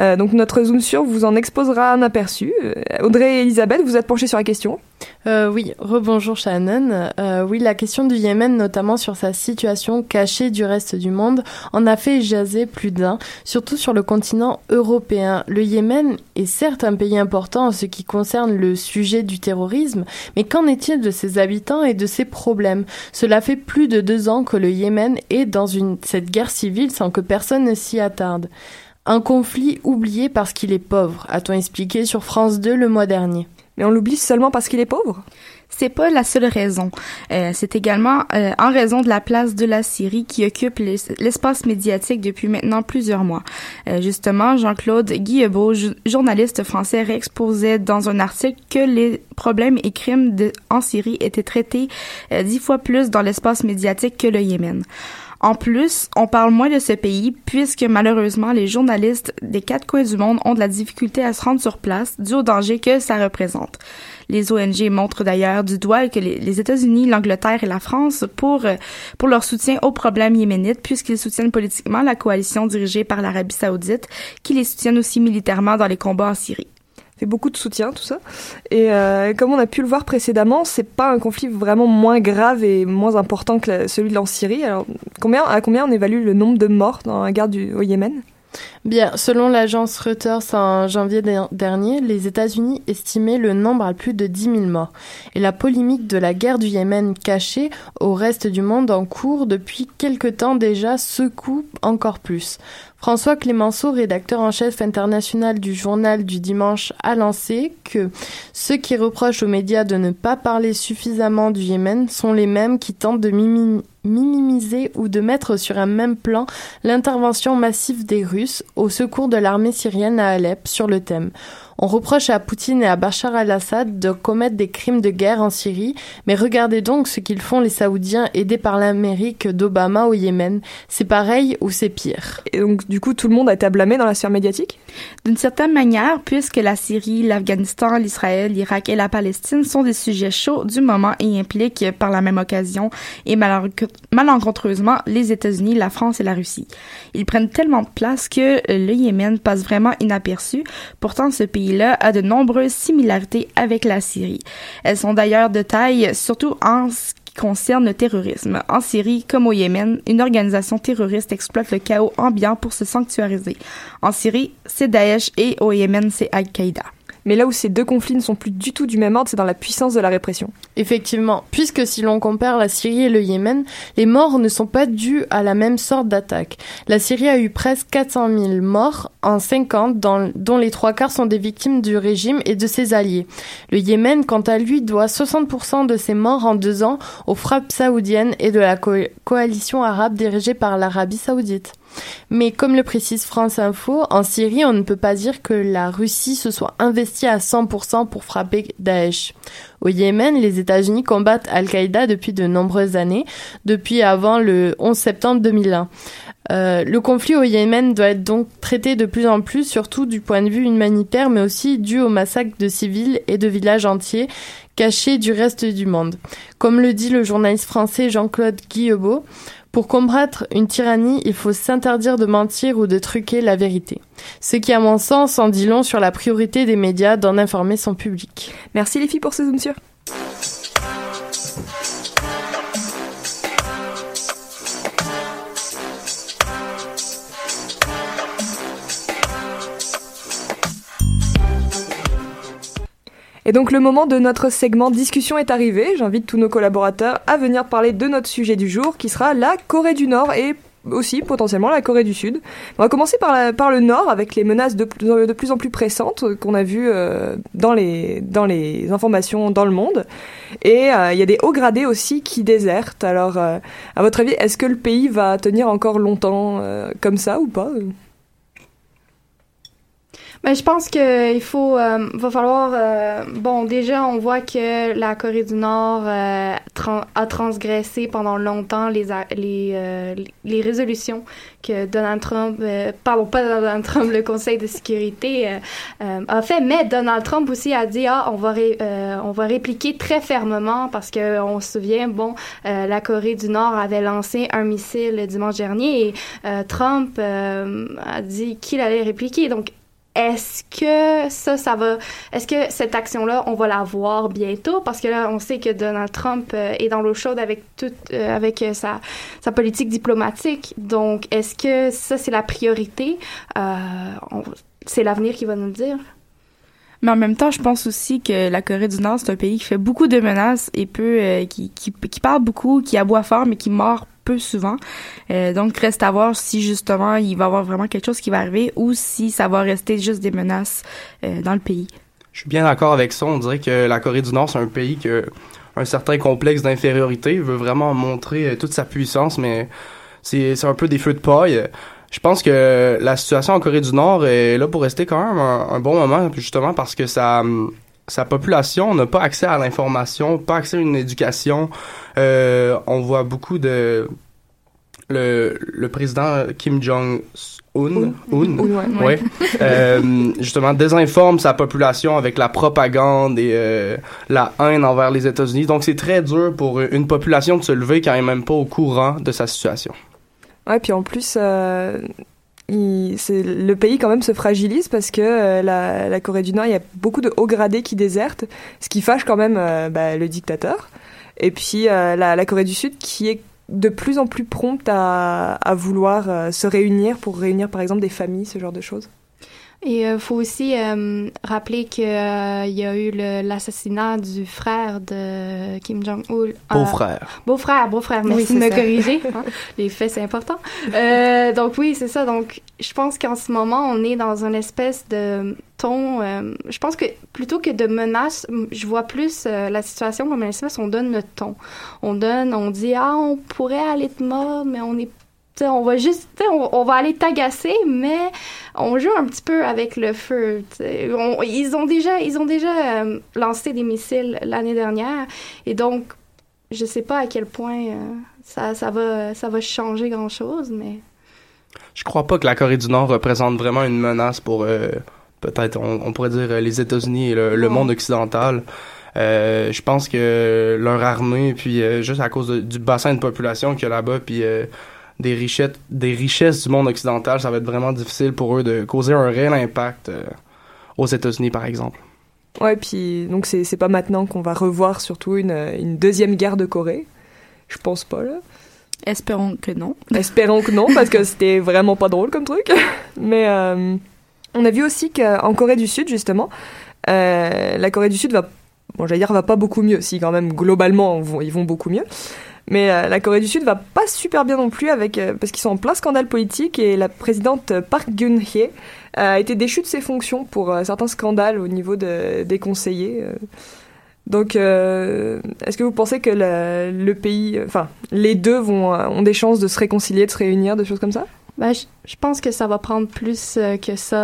[SPEAKER 4] Euh, Donc notre Zoom sur vous en exposera un aperçu. Euh, Audrey et Elisabeth, vous êtes penchées sur la question
[SPEAKER 5] Euh, oui, rebonjour Shannon. Oui, la question du Yémen, notamment sur sa situation cachée du reste du monde, en a fait jaser plus d'un, surtout sur le continent européen. Le Yémen est certes un pays important en ce qui concerne le sujet du terrorisme, mais qu'en est-il de ses habitants et de ses problèmes? Cela fait plus de deux ans que le Yémen est dans une, cette guerre civile sans que personne ne s'y attarde. Un conflit oublié parce qu'il est pauvre, a-t-on expliqué sur France 2 le mois dernier.
[SPEAKER 4] Mais on l'oublie seulement parce qu'il est pauvre?
[SPEAKER 8] C'est pas la seule raison. Euh, c'est également euh, en raison de la place de la Syrie qui occupe l'es- l'espace médiatique depuis maintenant plusieurs mois. Euh, justement, Jean-Claude Guillebeau, journaliste français, réexposait dans un article que les problèmes et crimes de- en Syrie étaient traités euh, dix fois plus dans l'espace médiatique que le Yémen. En plus, on parle moins de ce pays puisque malheureusement les journalistes des quatre coins du monde ont de la difficulté à se rendre sur place dû au danger que ça représente. Les ONG montrent d'ailleurs du doigt que les, États-Unis, l'Angleterre et la France pour pour leur soutien aux problèmes yéménites puisqu'ils soutiennent politiquement la coalition dirigée par l'Arabie Saoudite qui les soutiennent aussi militairement dans les combats en Syrie.
[SPEAKER 4] Fait beaucoup de soutien, tout ça. Et euh, comme on a pu le voir précédemment, c'est pas un conflit vraiment moins grave et moins important que celui de en Syrie. Alors, combien, à combien on évalue le nombre de morts dans la guerre du, au Yémen?
[SPEAKER 5] Bien, selon l'agence Reuters en janvier der- dernier, les États-Unis estimaient le nombre à plus de 10 000 morts. Et la polémique de la guerre du Yémen cachée au reste du monde en cours depuis quelque temps déjà secoue encore plus. François Clémenceau, rédacteur en chef international du journal du dimanche, a lancé que ceux qui reprochent aux médias de ne pas parler suffisamment du Yémen sont les mêmes qui tentent de minimiser ou de mettre sur un même plan l'intervention massive des Russes au secours de l'armée syrienne à Alep sur le thème. On reproche à Poutine et à Bachar al-Assad de commettre des crimes de guerre en Syrie, mais regardez donc ce qu'ils font les Saoudiens aidés par l'Amérique d'Obama au Yémen. C'est pareil ou c'est pire?
[SPEAKER 4] Et donc, du coup, tout le monde a été à blâmer dans la sphère médiatique?
[SPEAKER 8] D'une certaine manière, puisque la Syrie, l'Afghanistan, l'Israël, l'Irak et la Palestine sont des sujets chauds du moment et impliquent par la même occasion et malenc- malencontreusement les États-Unis, la France et la Russie. Ils prennent tellement de place que le Yémen passe vraiment inaperçu. Pourtant, ce pays-là a de nombreuses similarités avec la Syrie. Elles sont d'ailleurs de taille, surtout en ce qui concerne le terrorisme. En Syrie, comme au Yémen, une organisation terroriste exploite le chaos ambiant pour se sanctuariser. En Syrie, c'est Daesh et au Yémen, c'est Al-Qaïda.
[SPEAKER 4] Mais là où ces deux conflits ne sont plus du tout du même ordre, c'est dans la puissance de la répression.
[SPEAKER 5] Effectivement, puisque si l'on compare la Syrie et le Yémen, les morts ne sont pas dus à la même sorte d'attaque. La Syrie a eu presque 400 000 morts en 50, dans- dont les trois quarts sont des victimes du régime et de ses alliés. Le Yémen, quant à lui, doit 60% de ses morts en deux ans aux frappes saoudiennes et de la co- coalition arabe dirigée par l'Arabie saoudite. Mais comme le précise France Info, en Syrie, on ne peut pas dire que la Russie se soit investie à 100% pour frapper Daesh. Au Yémen, les États-Unis combattent Al-Qaïda depuis de nombreuses années, depuis avant le 11 septembre 2001. Euh, le conflit au Yémen doit être donc traité de plus en plus, surtout du point de vue humanitaire, mais aussi dû au massacre de civils et de villages entiers cachés du reste du monde. Comme le dit le journaliste français Jean-Claude Guillebeau, pour combattre une tyrannie, il faut s'interdire de mentir ou de truquer la vérité. Ce qui, à mon sens, en dit long sur la priorité des médias d'en informer son public.
[SPEAKER 4] Merci les filles pour ce zoom sur. Et donc le moment de notre segment discussion est arrivé. J'invite tous nos collaborateurs à venir parler de notre sujet du jour qui sera la Corée du Nord et aussi potentiellement la Corée du Sud. On va commencer par, le Nord avec les menaces de de plus en plus pressantes qu'on a vues euh, dans, les, dans les informations dans le monde. Et euh, il y a des hauts gradés aussi qui désertent. Alors euh, à votre avis, est-ce que le pays va tenir encore longtemps comme ça ou pas?
[SPEAKER 7] Ben, je pense qu'il faut, euh, va falloir, euh, bon, déjà, on voit que la Corée du Nord euh, a transgressé pendant longtemps les, les, euh, les résolutions que Donald Trump, euh, pardon, pas Donald Trump, le Conseil de sécurité euh, euh, a fait, mais Donald Trump aussi a dit, ah, on va, ré- euh, on va répliquer très fermement parce que on se souvient, bon, euh, la Corée du Nord avait lancé un missile le dimanche dernier et euh, Trump euh, a dit qu'il allait répliquer. Donc, est-ce que ça, ça va. Est-ce que cette action-là, on va la voir bientôt? Parce que là, on sait que Donald Trump euh, est dans l'eau chaude avec toute, euh, avec euh, sa, sa politique diplomatique. Donc, est-ce que ça, c'est la priorité? C'est l'avenir qui va nous le dire.
[SPEAKER 8] Mais en même temps, je pense aussi que la Corée du Nord, c'est un pays qui fait beaucoup de menaces et peu, euh, qui, qui, qui parle beaucoup, qui aboie fort, mais qui mord peu souvent. Euh, donc, reste à voir si justement il va y avoir vraiment quelque chose qui va arriver ou si ça va rester juste des menaces euh, dans le pays.
[SPEAKER 11] Je suis bien d'accord avec ça. On dirait que la Corée du Nord, c'est un pays que un certain complexe d'infériorité, veut vraiment montrer euh, toute sa puissance, mais c'est un peu des feux de paille. Je pense que la situation en Corée du Nord est là pour rester quand même un, bon moment, justement parce que sa, sa population n'a pas accès à l'information, pas accès à une éducation. Euh, on voit beaucoup de... Le, le président Kim Jong-un, Un,
[SPEAKER 4] Un, ouais.
[SPEAKER 11] ouais, euh, justement désinforme sa population avec la propagande et euh, la haine envers les États-Unis. Donc c'est très dur pour une population de se lever quand elle est même pas au courant de sa situation.
[SPEAKER 4] Ouais, puis en plus, euh, le pays quand même se fragilise parce que euh, la, Corée du Nord, il y a beaucoup de hauts gradés qui désertent, ce qui fâche quand même euh, bah, le dictateur. Et puis euh, la, Corée du Sud qui est de plus en plus prompte à, vouloir se réunir pour réunir par exemple des familles, ce genre de choses.
[SPEAKER 7] Et il faut aussi euh, rappeler qu'il y a eu le- l'assassinat du frère de Kim Jong-un.
[SPEAKER 11] Beau-frère.
[SPEAKER 7] Beau-frère, beau-frère. Merci
[SPEAKER 6] Oui,
[SPEAKER 7] de me
[SPEAKER 6] ça.
[SPEAKER 7] corriger. (laughs) hein. Les faits, c'est important. Euh, donc oui, c'est ça. Donc je pense qu'en ce moment, on est dans une espèce de ton... euh, je pense que plutôt que de menaces, je vois plus euh, la situation comme une espèce, on donne le ton. On donne, on dit, ah, on pourrait aller te mordre, mais on est on va juste, on, on va aller t'agacer, mais on joue un petit peu avec le feu. On- ils ont déjà, ils ont déjà euh, lancé des missiles l'année dernière, et donc je sais pas à quel point euh, ça, ça va, ça va changer grand chose, mais
[SPEAKER 11] Je crois pas que la Corée du Nord représente vraiment une menace pour euh, peut-être on, on pourrait dire les États-Unis et le, monde occidental. Euh, je pense que leur armée, puis euh, juste à cause de- du bassin de population qu'il y a là-bas, puis euh, des richesses, des richesses du monde occidental, ça va être vraiment difficile pour eux de causer un réel impact euh, aux États-Unis, par exemple.
[SPEAKER 4] Ouais, puis donc c'est c'est pas maintenant qu'on va revoir surtout une, une deuxième guerre de Corée? Je pense pas là.
[SPEAKER 8] Espérons que non. (laughs)
[SPEAKER 4] Espérons que non, parce que c'était vraiment pas drôle comme truc. (laughs) Mais euh, on a vu aussi qu'en Corée du Sud, justement, euh, la Corée du Sud va, bon, j'allais dire, va pas beaucoup mieux. Si, quand même, globalement, ils vont, ils vont beaucoup mieux. Mais euh, la Corée du Sud va pas super bien non plus avec, euh, parce qu'ils sont en plein scandale politique et la présidente Park Geun-hye euh, a été déchue de ses fonctions pour certains scandales au niveau de- des conseillers. Donc, est-ce que vous pensez que le, pays, enfin, les deux vont, ont des chances de se réconcilier, de se réunir, des choses comme ça?
[SPEAKER 7] Ben, je, je pense que ça va prendre plus euh, que ça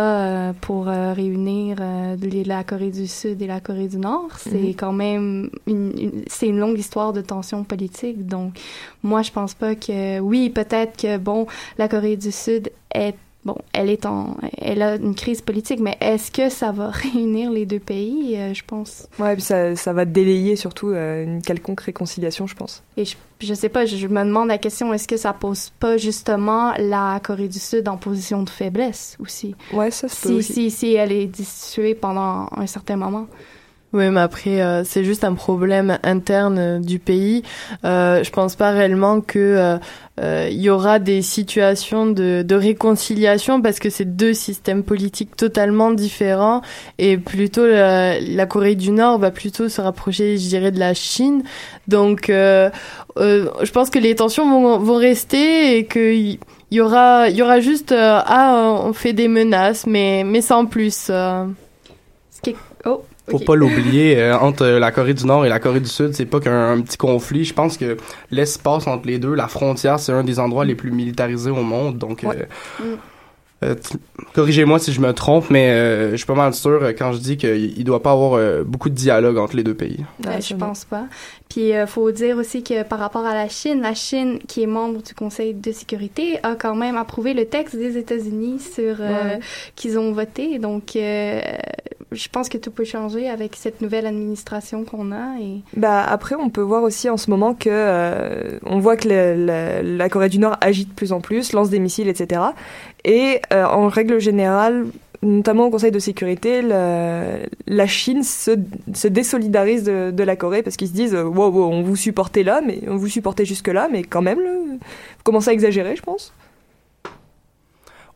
[SPEAKER 7] euh, pour euh, réunir euh, les- la Corée du Sud et la Corée du Nord. C'est
[SPEAKER 4] Mhm.
[SPEAKER 7] quand même une, une- c'est une longue histoire de tensions politiques. Donc, moi, je pense pas que oui, peut-être que bon, la Corée du Sud est bon, elle est en, elle a une crise politique, mais est-ce que ça va (laughs) réunir les deux pays Euh, Je pense?
[SPEAKER 4] Ouais, puis ça, ça va délayer surtout euh, une quelconque réconciliation, je pense.
[SPEAKER 7] Et je, je sais pas, je, je me demande la question, est-ce que ça pose pas justement la Corée du Sud en position de faiblesse aussi?
[SPEAKER 4] Ouais, ça se peut
[SPEAKER 7] Si,
[SPEAKER 4] aussi.
[SPEAKER 7] si, si elle est destituée pendant un certain moment.
[SPEAKER 5] Oui, mais après, euh, c'est juste un problème interne euh, du pays. Euh, je pense pas réellement que euh, euh, il y aura des situations de, de réconciliation parce que c'est deux systèmes politiques totalement différents et plutôt la, la Corée du Nord va plutôt se rapprocher, je dirais, de la Chine. Donc, euh, euh, je pense que les tensions vont, vont rester et que il y aura, il y aura juste euh, ah on fait des menaces, mais mais sans plus. euh.
[SPEAKER 7] Ce Oh,
[SPEAKER 11] Faut pas l'oublier, euh, entre la Corée du Nord et la Corée du Sud, c'est pas qu'un un petit conflit. Je pense que l'espace entre les deux, la frontière, c'est un des endroits les plus militarisés au monde. Donc, euh,
[SPEAKER 7] Mm.
[SPEAKER 11] euh, corrigez-moi si je me trompe, mais euh, je suis pas mal sûr euh, quand je dis qu'il il doit pas avoir euh, beaucoup de dialogue entre les deux pays.
[SPEAKER 7] Euh, je pense pas. Puis il faut dire aussi que par rapport à la Chine, la Chine, qui est membre du Conseil de sécurité, a quand même approuvé le texte des États-Unis sur euh,
[SPEAKER 4] Ouais.
[SPEAKER 7] qu'ils ont voté. Donc euh, je pense que tout peut changer avec cette nouvelle administration qu'on a. Et
[SPEAKER 4] Bah après, on peut voir aussi en ce moment que euh, on voit que le- le- la Corée du Nord agit de plus en plus, lance des missiles, etc. Et euh, en règle générale, notamment au Conseil de sécurité, la Chine se, se désolidarise de, de la Corée parce qu'ils se disent wow, wow, on vous supportait là, mais on vous supportait jusque là, mais quand même, là, vous commencez à exagérer, je pense.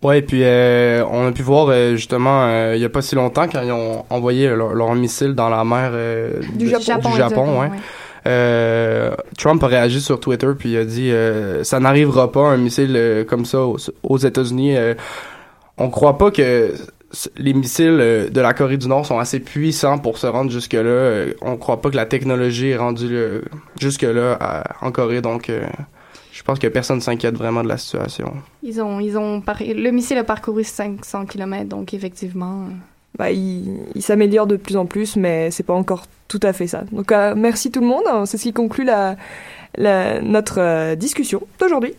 [SPEAKER 11] Ouais, et puis euh, on a pu voir euh, justement euh, il y a pas si longtemps quand ils ont envoyé leur, leur missile dans la mer euh,
[SPEAKER 4] Du
[SPEAKER 11] de-
[SPEAKER 4] Japon.
[SPEAKER 11] du
[SPEAKER 7] Japon,
[SPEAKER 11] Japon,
[SPEAKER 7] exactement,
[SPEAKER 11] ouais.
[SPEAKER 7] ouais.
[SPEAKER 11] Euh, Trump a réagi sur Twitter puis il a dit euh, ça n'arrivera pas un missile euh, comme ça aux, aux États-Unis. On croit pas que les missiles euh, de la Corée du Nord sont assez puissants pour se rendre jusque-là. Euh, on croit pas que la technologie est rendue euh, jusque-là à- en Corée, donc euh, je pense que personne s'inquiète vraiment de la situation.
[SPEAKER 7] Ils ont, ils ont par- le missile a parcouru 500 km, donc effectivement.
[SPEAKER 4] Bah, il, il s'améliore de plus en plus, mais c'est pas encore tout à fait ça. Donc, euh, merci tout le monde. C'est ce qui conclut la, la- notre euh, discussion d'aujourd'hui.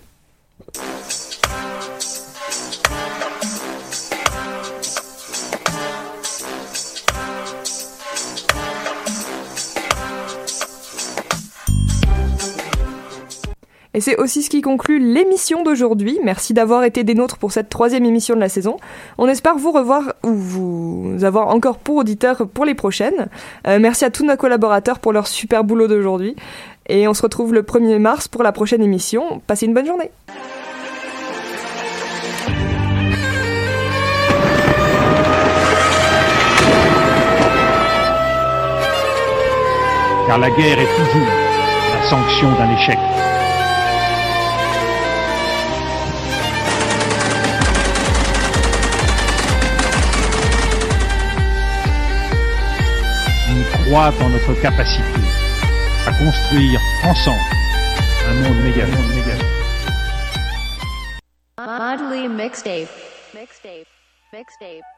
[SPEAKER 4] Et c'est aussi ce qui conclut l'émission d'aujourd'hui. Merci d'avoir été des nôtres pour cette troisième émission de la saison. On espère vous revoir ou vous avoir encore pour auditeurs pour les prochaines. Euh, merci à tous nos collaborateurs pour leur super boulot d'aujourd'hui. Et on se retrouve le 1er mars pour la prochaine émission. Passez une bonne journée.
[SPEAKER 3] car la guerre est toujours la sanction d'un échec. Croit en notre capacité à construire ensemble un monde.
[SPEAKER 13] Mixtape.